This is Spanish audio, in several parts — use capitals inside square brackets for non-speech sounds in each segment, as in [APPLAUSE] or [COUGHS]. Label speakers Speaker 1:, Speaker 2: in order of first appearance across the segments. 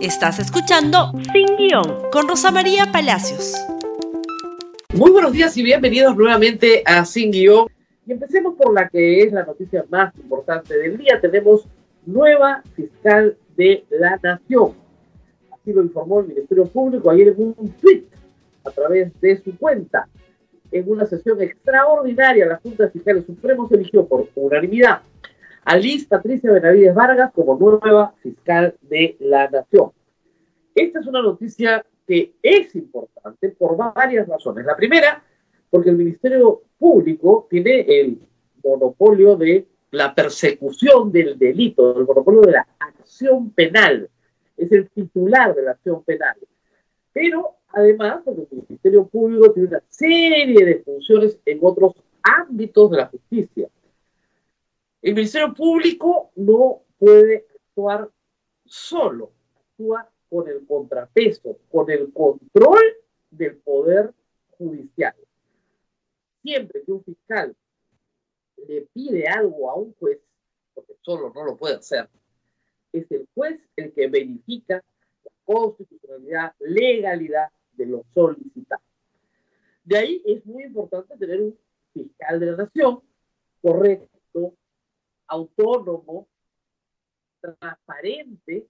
Speaker 1: Estás escuchando Sin Guión con Rosa María Palacios.
Speaker 2: Muy buenos días y bienvenidos nuevamente a Sin Guión. Y empecemos por la que es la noticia más importante del día. Tenemos nueva fiscal de la Nación. Así lo informó el Ministerio Público ayer en un tweet a través de su cuenta. En una sesión extraordinaria, la Junta de Fiscales Supremos eligió por unanimidad a Liz Patricia Benavides Vargas como nueva fiscal de la Nación. Esta es una noticia que es importante por varias razones. La primera, porque el Ministerio Público tiene el monopolio de la persecución del delito, el monopolio de la acción penal. Es el titular de la acción penal. Pero además, porque el Ministerio Público tiene una serie de funciones en otros ámbitos de la justicia. El Ministerio Público no puede actuar solo, actúa con el contrapeso, con el control del poder judicial. Siempre que un fiscal le pide algo a un juez, porque solo no lo puede hacer, es el juez el que verifica la constitucionalidad, legalidad de lo solicitado. De ahí es muy importante tener un fiscal de la nación correcto, autónomo, transparente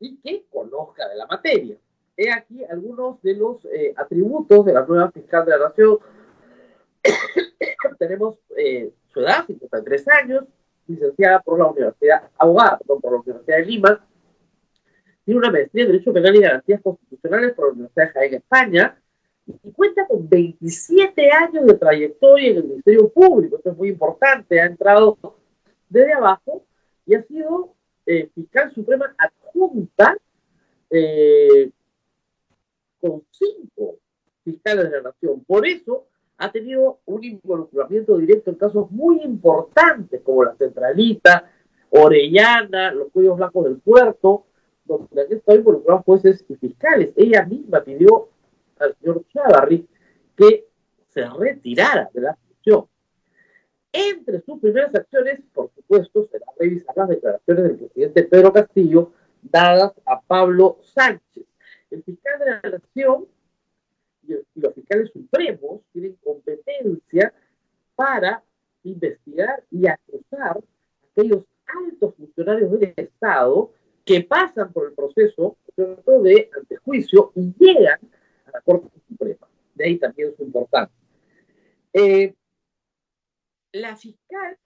Speaker 2: y que conozca de la materia. He aquí algunos de los eh, atributos de la nueva fiscal de la Nación. [COUGHS] Tenemos eh, su edad, 53 años, licenciada por la Universidad, abogada por la Universidad de Lima, tiene una maestría en Derecho Penal y Garantías Constitucionales por la Universidad de Jaén, España, y cuenta con 27 años de trayectoria en el Ministerio Público. Esto es muy importante. Ha entrado desde abajo y ha sido eh, fiscal suprema adjunta eh, con cinco fiscales de la nación. Por eso ha tenido un involucramiento directo en casos muy importantes como la Centralita, Orellana, los cuellos blancos del puerto, donde han estado involucrados jueces y fiscales. Ella misma pidió al señor Chávarri que se retirara de la función. Entre sus primeras acciones, por supuesto, será revisar las declaraciones del presidente Pedro Castillo dadas a Pablo Sánchez. El fiscal de la Nación y los fiscales supremos tienen competencia para investigar y acusar a aquellos altos funcionarios del Estado que pasan por el proceso de antejuicio y llegan a la Corte Suprema. De ahí también es importante. Eh, la fiscal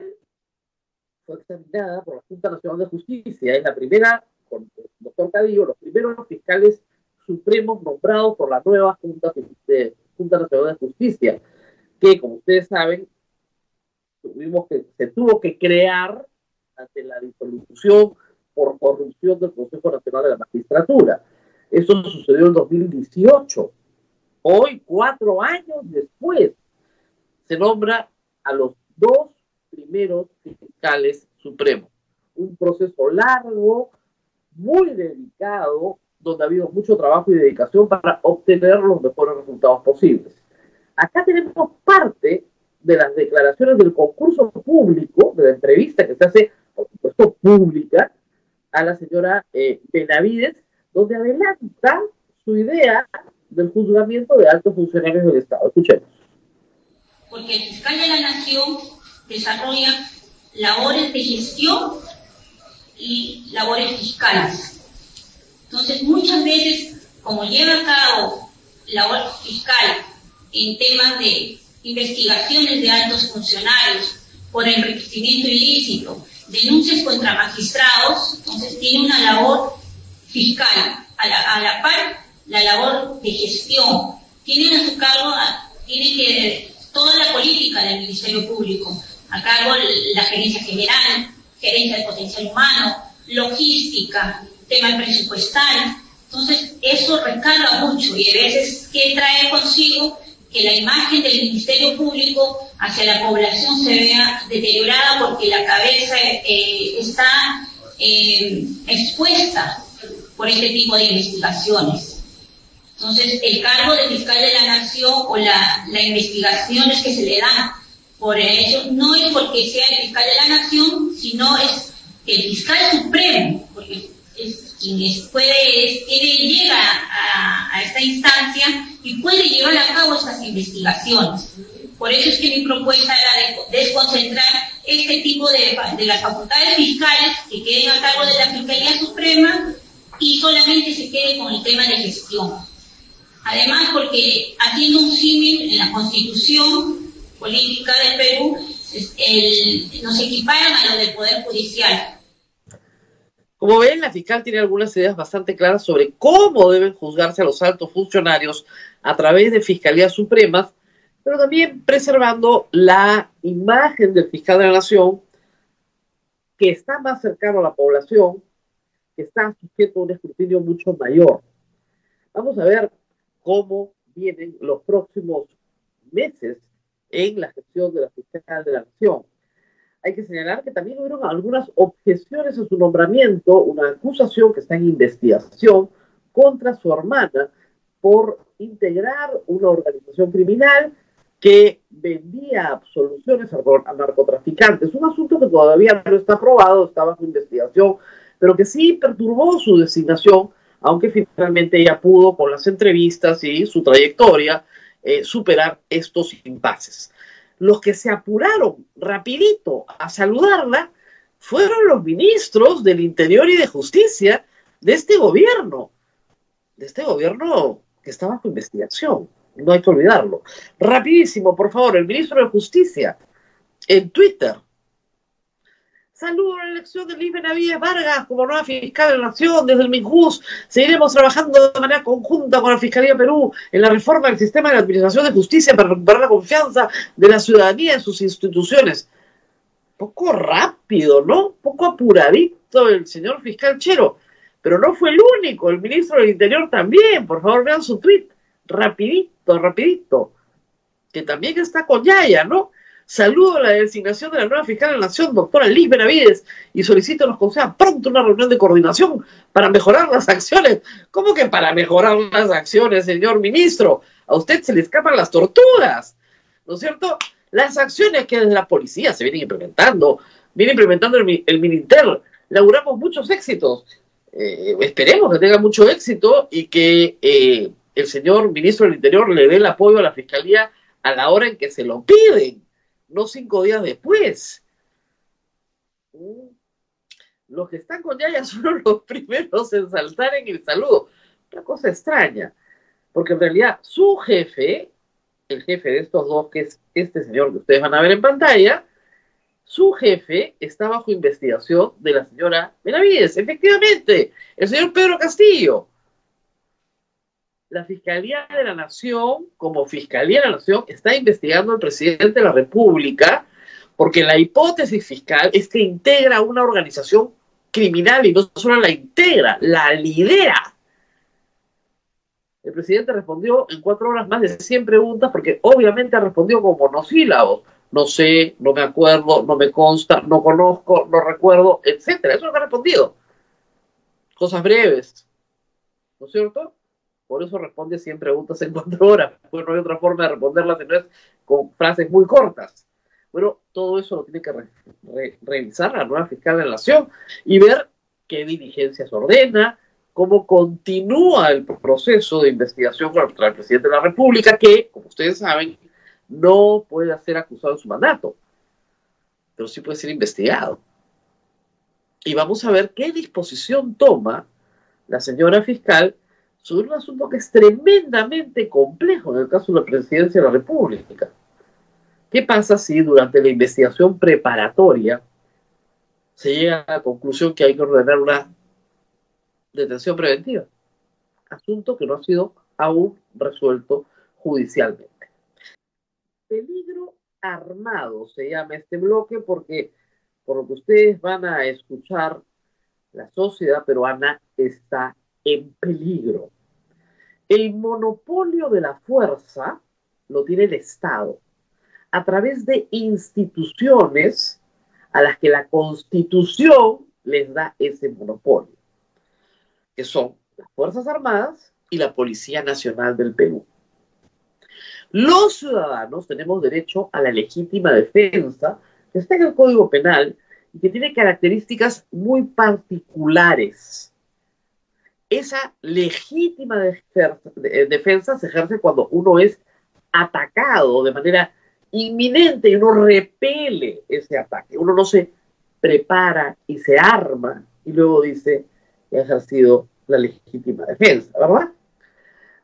Speaker 2: fue examinada por la Junta Nacional de Justicia. Es la primera, con el doctor Cadillo, los primeros fiscales supremos nombrados por la nueva Junta, Junta Nacional de Justicia, que, como ustedes saben, tuvimos que, se tuvo que crear ante la disolución por corrupción del Consejo Nacional de la Magistratura. Eso sucedió en 2018. Hoy, cuatro años después, se nombra a los dos primeros fiscales supremos. Un proceso largo, muy dedicado, donde ha habido mucho trabajo y dedicación para obtener los mejores resultados posibles. Acá tenemos parte de las declaraciones del concurso público, de la entrevista que se hace, por supuesto, pública, a la señora eh, Benavides, donde adelanta su idea del juzgamiento de altos funcionarios del Estado. Escuchemos
Speaker 3: porque el fiscal de la nación desarrolla labores de gestión y labores fiscales. Entonces, muchas veces, como lleva a cabo labor fiscal en temas de investigaciones de altos funcionarios por enriquecimiento ilícito, denuncias contra magistrados, entonces tiene una labor fiscal, a la, par la labor de gestión. Tiene a su cargo, tiene que toda la política del Ministerio Público, a cargo la gerencia general, gerencia de potencial humano, logística, tema presupuestal. Entonces, eso recarga mucho y a veces, ¿qué trae consigo? Que la imagen del Ministerio Público hacia la población se vea deteriorada porque la cabeza eh, está eh, expuesta por este tipo de investigaciones. Entonces, el cargo de fiscal de la nación o la, la investigaciones que se le dan por ello no es porque sea el fiscal de la nación, sino es el fiscal supremo, porque quien puede, llega a, esta instancia y puede llevar a cabo estas investigaciones. Por eso es que mi propuesta era de desconcentrar este tipo de, de las facultades fiscales que queden a cargo de la Fiscalía Suprema y solamente se quede con el tema de gestión. Además, porque haciendo un símil en la constitución política del Perú, nos equiparan a lo del Poder Judicial.
Speaker 2: Como ven, la fiscal tiene algunas ideas bastante claras sobre cómo deben juzgarse a los altos funcionarios a través de fiscalías supremas, pero también preservando la imagen del fiscal de la nación que está más cercano a la población, que está sujeto a un escrutinio mucho mayor. Vamos a ver cómo vienen los próximos meses en la gestión de la fiscal de la nación hay que señalar que también hubieron algunas objeciones a su nombramiento, una acusación que está en investigación contra su hermana por integrar una organización criminal que vendía absoluciones a narcotraficantes. Un asunto que todavía no está aprobado, está bajo investigación, pero que sí perturbó su designación, aunque finalmente ella pudo, con las entrevistas y su trayectoria, eh, superar estos impases los que se apuraron rapidito a saludarla fueron los ministros del Interior y de Justicia de este gobierno, de este gobierno que está bajo investigación, no hay que olvidarlo. Rapidísimo, por favor, el ministro de Justicia en Twitter Saludo a la elección de Liz Benavides Vargas como nueva fiscal de la Nación desde el MINJUS. Seguiremos trabajando de manera conjunta con la Fiscalía Perú en la reforma del sistema de la Administración de Justicia para recuperar la confianza de la ciudadanía en sus instituciones. Poco rápido, ¿no? Poco apuradito el señor fiscal Chero. Pero no fue el único, el ministro del Interior también. Por favor, vean su tweet. Rapidito, rapidito. Que también está con Yaya, ¿no? Saludo la designación de la nueva fiscal de la Nación, doctora Liz Benavides, y solicito nos conceda pronto una reunión de coordinación para mejorar las acciones. ¿Cómo que para mejorar las acciones, señor ministro? A usted se le escapan las tortugas, ¿no es cierto? Las acciones que desde la policía se vienen implementando, viene implementando el, el Mininter, laburamos muchos éxitos. Eh, esperemos que tenga mucho éxito y que eh, el señor ministro del Interior le dé el apoyo a la Fiscalía a la hora en que se lo piden no cinco días después. Mm. Los que están con Yaya [LAUGHS] son los primeros en saltar en el saludo. Una cosa extraña, porque en realidad su jefe, el jefe de estos dos, que es este señor que ustedes van a ver en pantalla, su jefe está bajo investigación de la señora Benavides, efectivamente, el señor Pedro Castillo la Fiscalía de la Nación, como Fiscalía de la Nación, está investigando al presidente de la República porque la hipótesis fiscal es que integra una organización criminal y no solo la integra, la lidera. El presidente respondió en cuatro horas más de 100 preguntas porque obviamente respondió con monosílabos. No sé, no me acuerdo, no me consta, no conozco, no recuerdo, etcétera. Eso es lo que ha respondido. Cosas breves. ¿No es cierto? Por eso responde 100 preguntas en [LAUGHS] cuatro horas. Pues no hay otra forma de responderlas es con frases muy cortas. Bueno, todo eso lo tiene que revisar la nueva fiscal de la Nación y ver qué diligencias ordena, cómo continúa el proceso de investigación contra el presidente de la República, que, como ustedes saben, no puede ser acusado en su mandato, pero sí puede ser investigado. Y vamos a ver qué disposición toma la señora fiscal sobre un asunto que es tremendamente complejo en el caso de la presidencia de la República. ¿Qué pasa si durante la investigación preparatoria se llega a la conclusión que hay que ordenar una detención preventiva? Asunto que no ha sido aún resuelto judicialmente. Peligro armado se llama este bloque porque, por lo que ustedes van a escuchar, la sociedad peruana está en peligro. El monopolio de la fuerza lo tiene el Estado a través de instituciones a las que la Constitución les da ese monopolio, que son las Fuerzas Armadas y la Policía Nacional del Perú. Los ciudadanos tenemos derecho a la legítima defensa que está en el Código Penal y que tiene características muy particulares esa legítima defensa se ejerce cuando uno es atacado de manera inminente y uno repele ese ataque. Uno no se prepara y se arma y luego dice que ha ejercido la legítima defensa, ¿verdad?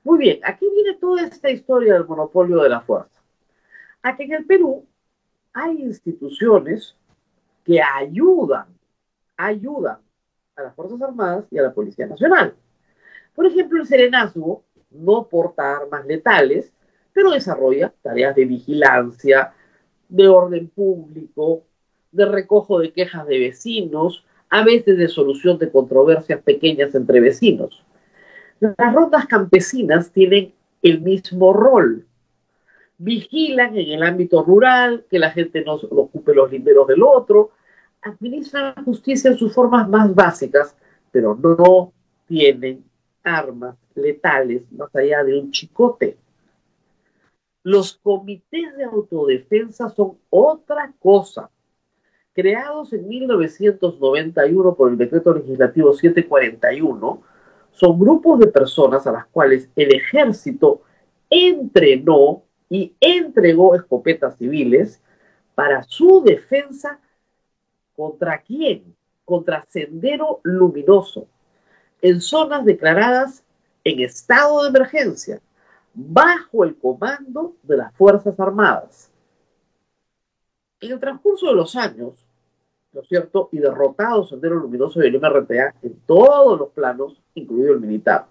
Speaker 2: Muy bien, aquí viene toda esta historia del monopolio de la fuerza. Aquí en el Perú hay instituciones que ayudan, ayudan a las Fuerzas Armadas y a la Policía Nacional. Por ejemplo, el Serenazgo no porta armas letales, pero desarrolla tareas de vigilancia, de orden público, de recojo de quejas de vecinos, a veces de solución de controversias pequeñas entre vecinos. Las rondas campesinas tienen el mismo rol. Vigilan en el ámbito rural, que la gente no ocupe los linderos del otro, administran justicia en sus formas más básicas, pero no tienen armas letales más allá de un chicote. Los comités de autodefensa son otra cosa. Creados en 1991 por el decreto legislativo 741, son grupos de personas a las cuales el ejército entrenó y entregó escopetas civiles para su defensa contra quién? Contra Sendero Luminoso, en zonas declaradas en estado de emergencia, bajo el comando de las Fuerzas Armadas. En el transcurso de los años, ¿no es cierto? Y derrotado Sendero Luminoso y el MRTA en todos los planos, incluido el militar,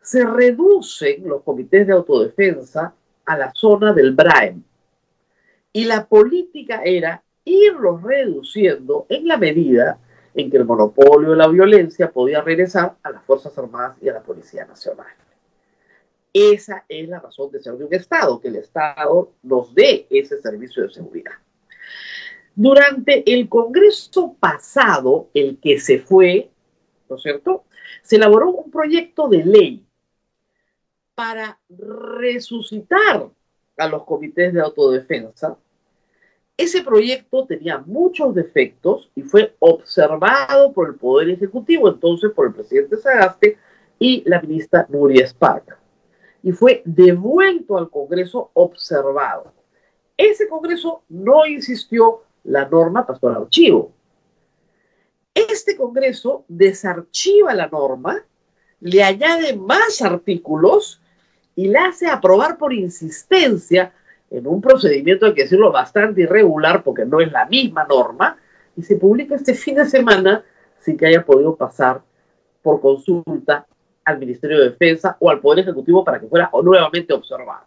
Speaker 2: se reducen los comités de autodefensa a la zona del Braem. Y la política era irlos reduciendo en la medida en que el monopolio de la violencia podía regresar a las Fuerzas Armadas y a la Policía Nacional. Esa es la razón de ser de un Estado, que el Estado nos dé ese servicio de seguridad. Durante el Congreso pasado, el que se fue, ¿no es cierto? Se elaboró un proyecto de ley para resucitar a los comités de autodefensa. Ese proyecto tenía muchos defectos y fue observado por el Poder Ejecutivo, entonces por el presidente Sagaste y la ministra Nuria Esparca y fue devuelto al Congreso observado. Ese Congreso no insistió, la norma pasó al archivo. Este Congreso desarchiva la norma, le añade más artículos y la hace aprobar por insistencia en un procedimiento, hay que decirlo, bastante irregular porque no es la misma norma, y se publica este fin de semana sin que haya podido pasar por consulta al Ministerio de Defensa o al Poder Ejecutivo para que fuera nuevamente observada.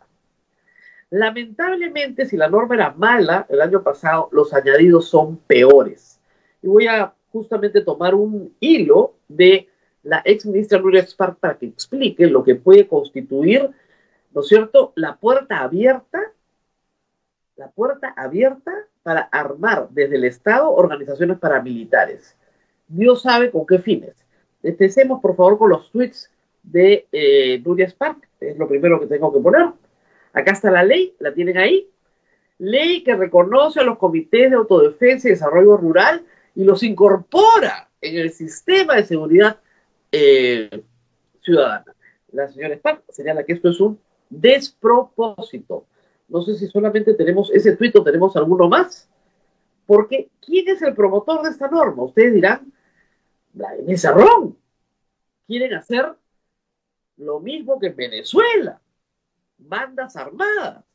Speaker 2: Lamentablemente, si la norma era mala el año pasado, los añadidos son peores. Y voy a justamente tomar un hilo de la ex ministra Nuria Spark para que explique lo que puede constituir, ¿no es cierto?, la puerta abierta, la puerta abierta para armar desde el Estado organizaciones paramilitares. Dios sabe con qué fines. Empecemos, por favor, con los tweets de eh, Nuria Spark, es lo primero que tengo que poner. Acá está la ley, la tienen ahí. Ley que reconoce a los comités de autodefensa y desarrollo rural y los incorpora en el sistema de seguridad eh, ciudadana. La señora Spark señala que esto es un despropósito. No sé si solamente tenemos ese tuit o tenemos alguno más. Porque, ¿quién es el promotor de esta norma? Ustedes dirán, Vladimir Cerrón. Quieren hacer lo mismo que en Venezuela. Bandas armadas.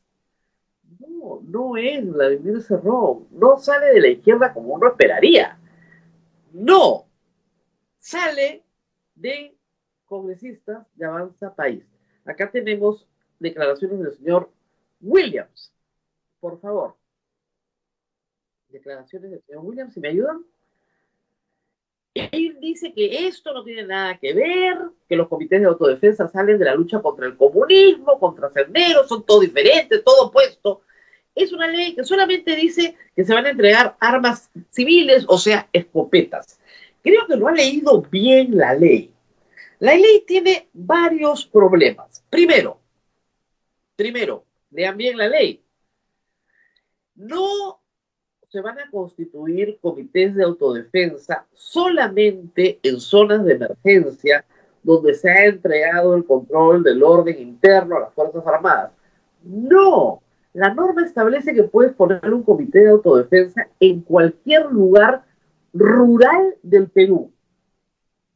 Speaker 2: No, no es Vladimir Cerrón. No sale de la izquierda como uno esperaría. No. Sale de congresistas de Avanza País. Acá tenemos declaraciones del señor Williams. Por favor. Declaraciones del señor Williams, si me ayudan. Él dice que esto no tiene nada que ver, que los comités de autodefensa salen de la lucha contra el comunismo, contra Sendero, son todo diferentes, todo opuesto. Es una ley que solamente dice que se van a entregar armas civiles, o sea, escopetas. Creo que no ha leído bien la ley. La ley tiene varios problemas. Primero, primero, lean bien la ley. No se van a constituir comités de autodefensa solamente en zonas de emergencia donde se ha entregado el control del orden interno a las Fuerzas Armadas. No, la norma establece que puedes poner un comité de autodefensa en cualquier lugar rural del Perú.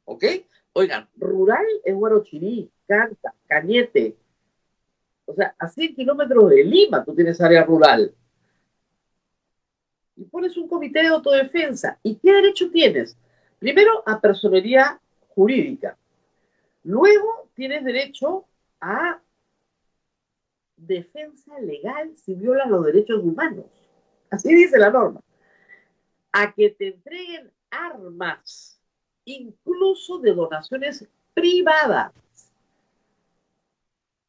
Speaker 2: ¿Ok? Oigan, rural es Huarochirí, Canta, Cañete. O sea, a 100 kilómetros de Lima tú tienes área rural. Y pones un comité de autodefensa. ¿Y qué derecho tienes? Primero, a personería jurídica. Luego, tienes derecho a defensa legal si violas los derechos humanos. Así dice la norma. A que te entreguen armas, incluso de donaciones privadas.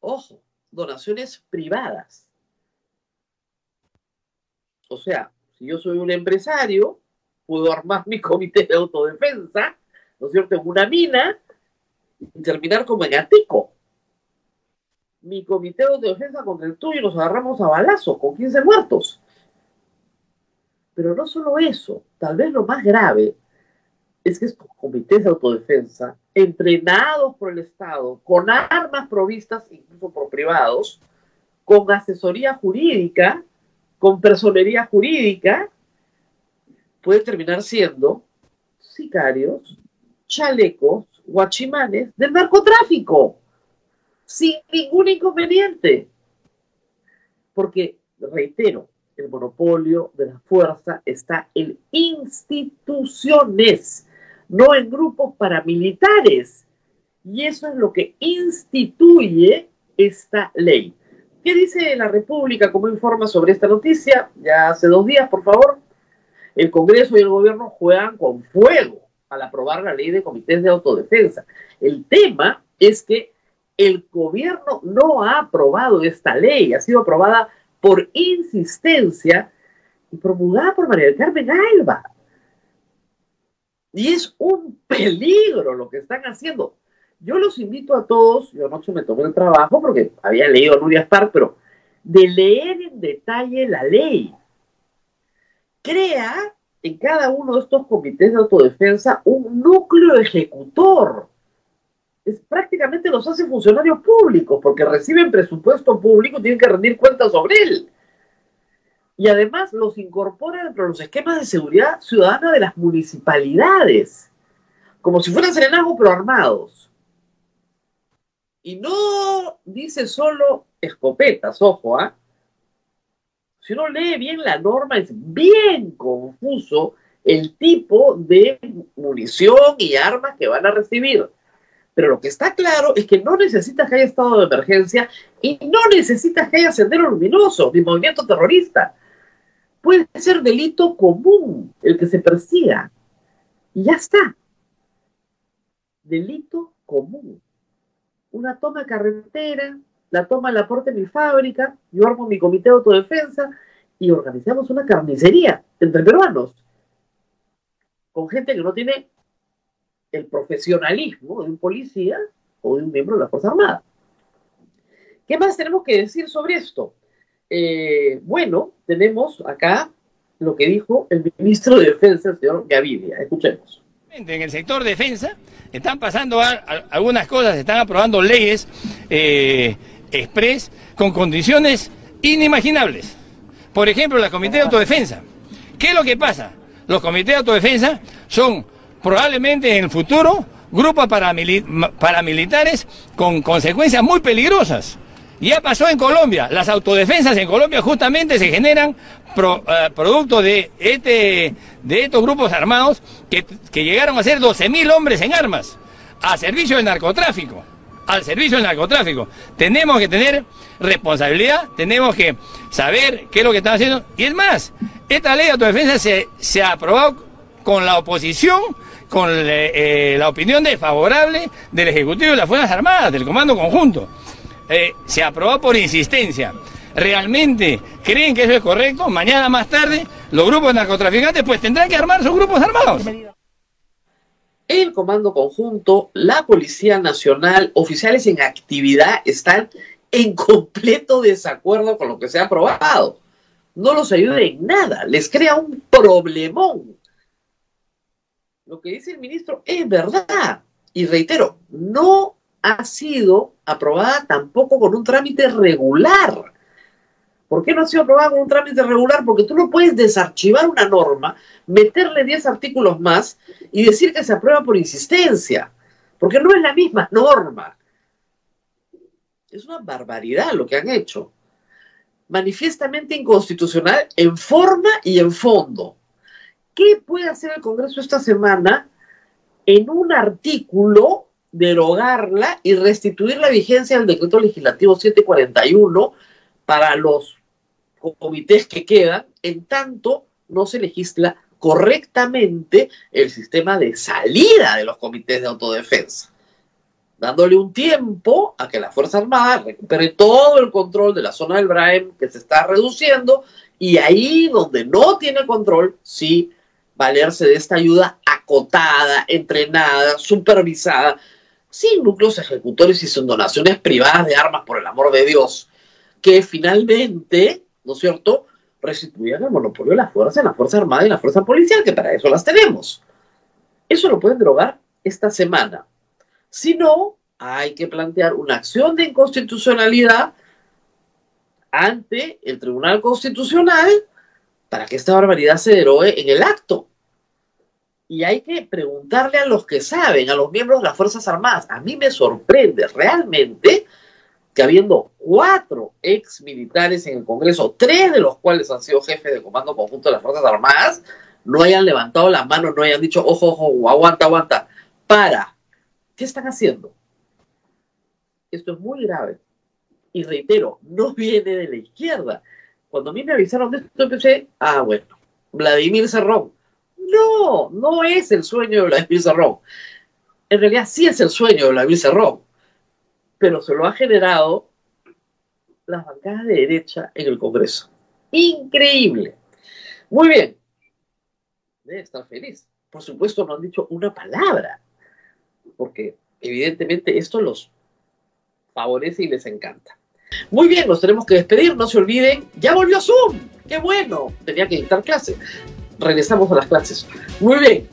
Speaker 2: Ojo, donaciones privadas. O sea, si yo soy un empresario, puedo armar [LAUGHS] mi comité de autodefensa, ¿no es cierto?, en una mina y terminar como en Atico mi comité de defensa contra el tuyo nos agarramos a balazo con 15 muertos. Pero no solo eso, tal vez lo más grave es que estos comités de autodefensa, entrenados por el Estado, con armas provistas incluso por privados, con asesoría jurídica, con personería jurídica, pueden terminar siendo sicarios, chalecos, guachimanes del narcotráfico sin ningún inconveniente. Porque, reitero, el monopolio de la fuerza está en instituciones, no en grupos paramilitares. Y eso es lo que instituye esta ley. ¿Qué dice la República? ¿Cómo informa sobre esta noticia? Ya hace dos días, por favor. El Congreso y el gobierno juegan con fuego al aprobar la ley de comités de autodefensa. El tema es que el gobierno no ha aprobado esta ley, ha sido aprobada por insistencia y promulgada por María del Carmen Alba. Y es un peligro lo que están haciendo. Yo los invito a todos, yo anoche me tomé el trabajo porque había leído Nuria Star, pero de leer en detalle la ley. Crea en cada uno de estos comités de autodefensa un núcleo ejecutor es, prácticamente los hace funcionarios públicos, porque reciben presupuesto público y tienen que rendir cuentas sobre él. Y además los incorporan entre los esquemas de seguridad ciudadana de las municipalidades, como si fueran serenazgos pero armados. Y no dice solo escopetas, ojo, ¿ah? Si uno lee bien la norma, es bien confuso el tipo de munición y armas que van a recibir. Pero lo que está claro es que no necesitas que haya estado de emergencia y no necesitas que haya sendero luminoso ni movimiento terrorista. Puede ser delito común el que se persiga. Y ya está. Delito común. Una toma carretera, la toma en la puerta de mi fábrica, yo armo mi comité de autodefensa y organizamos una carnicería entre peruanos. Con gente que no tiene el profesionalismo de un policía o de un miembro de la Fuerza Armada. ¿Qué más tenemos que decir sobre esto? Eh, bueno, tenemos acá lo que dijo el ministro de Defensa, el señor Gaviria. Escuchemos.
Speaker 4: En el sector defensa están pasando algunas cosas, están aprobando leyes eh, express con condiciones inimaginables. Por ejemplo, la Comité de Autodefensa. ¿Qué es lo que pasa? Los comités de autodefensa son probablemente en el futuro grupos paramilitares con consecuencias muy peligrosas. Ya pasó en Colombia, las autodefensas en Colombia justamente se generan eh, producto de, este, de estos grupos armados que, que llegaron a ser 12.000 hombres en armas, a servicio del narcotráfico, al servicio del narcotráfico. Tenemos que tener responsabilidad, tenemos que saber qué es lo que están haciendo. Y es más, esta ley de autodefensa se, se ha aprobado con la oposición con eh, la opinión desfavorable del Ejecutivo de las Fuerzas Armadas, del Comando Conjunto. Eh, se aprobó por insistencia. ¿Realmente creen que eso es correcto? Mañana más tarde, los grupos narcotraficantes pues tendrán que armar sus grupos armados.
Speaker 2: El Comando Conjunto, la Policía Nacional, oficiales en actividad están en completo desacuerdo con lo que se ha aprobado. no los ayuda en nada, les crea un problemón. Lo que dice el ministro es verdad. Y reitero, no ha sido aprobada tampoco con un trámite regular. ¿Por qué no ha sido aprobada con un trámite regular? Porque tú no puedes desarchivar una norma, meterle 10 artículos más y decir que se aprueba por insistencia, porque no es la misma norma. Es una barbaridad lo que han hecho. Manifiestamente inconstitucional en forma y en fondo. ¿Qué puede hacer el Congreso esta semana en un artículo derogarla y restituir la vigencia del decreto legislativo 741 para los comités que quedan, en tanto no se legisla correctamente el sistema de salida de los comités de autodefensa, dándole un tiempo a que la Fuerza Armada recupere todo el control de la zona del Braem que se está reduciendo y ahí donde no tiene control, sí valerse de esta ayuda acotada, entrenada, supervisada, sin núcleos ejecutores y sin donaciones privadas de armas, por el amor de Dios, que finalmente, ¿no es cierto?, restituyan el monopolio de la fuerza en la Fuerza Armada y la Fuerza Policial, que para eso las tenemos. Eso lo pueden drogar esta semana. Si no, hay que plantear una acción de inconstitucionalidad ante el Tribunal Constitucional para que esta barbaridad se derogue en el acto y hay que preguntarle a los que saben, a los miembros de las Fuerzas Armadas. A mí me sorprende realmente que habiendo cuatro ex militares en el Congreso, tres de los cuales han sido jefes de comando conjunto de las Fuerzas Armadas, no hayan levantado la mano, no hayan dicho, ojo, ojo, aguanta, aguanta, para. ¿Qué están haciendo? Esto es muy grave. Y reitero, no viene de la izquierda. Cuando a mí me avisaron de esto, empecé, ah, bueno, Vladimir Cerrón no, no es el sueño de Vladimir Cerrón. En realidad sí es el sueño de Vladimir Cerrón, pero se lo ha generado las bancadas de derecha en el Congreso. Increíble. Muy bien. Debe estar feliz. Por supuesto, no han dicho una palabra, porque evidentemente esto los favorece y les encanta. Muy bien, nos tenemos que despedir, no se olviden, ya volvió Zoom, qué bueno, tenía que dictar clase regresamos a las clases. Muy bien.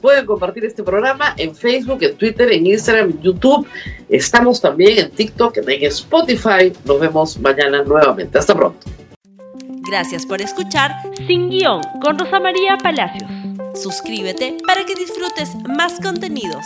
Speaker 2: Pueden compartir este programa en Facebook, en Twitter, en Instagram, en YouTube. Estamos también en TikTok, en Spotify. Nos vemos mañana nuevamente. Hasta pronto.
Speaker 1: Gracias por escuchar Sin Guión con Rosa María Palacios.
Speaker 5: Suscríbete para que disfrutes más contenidos.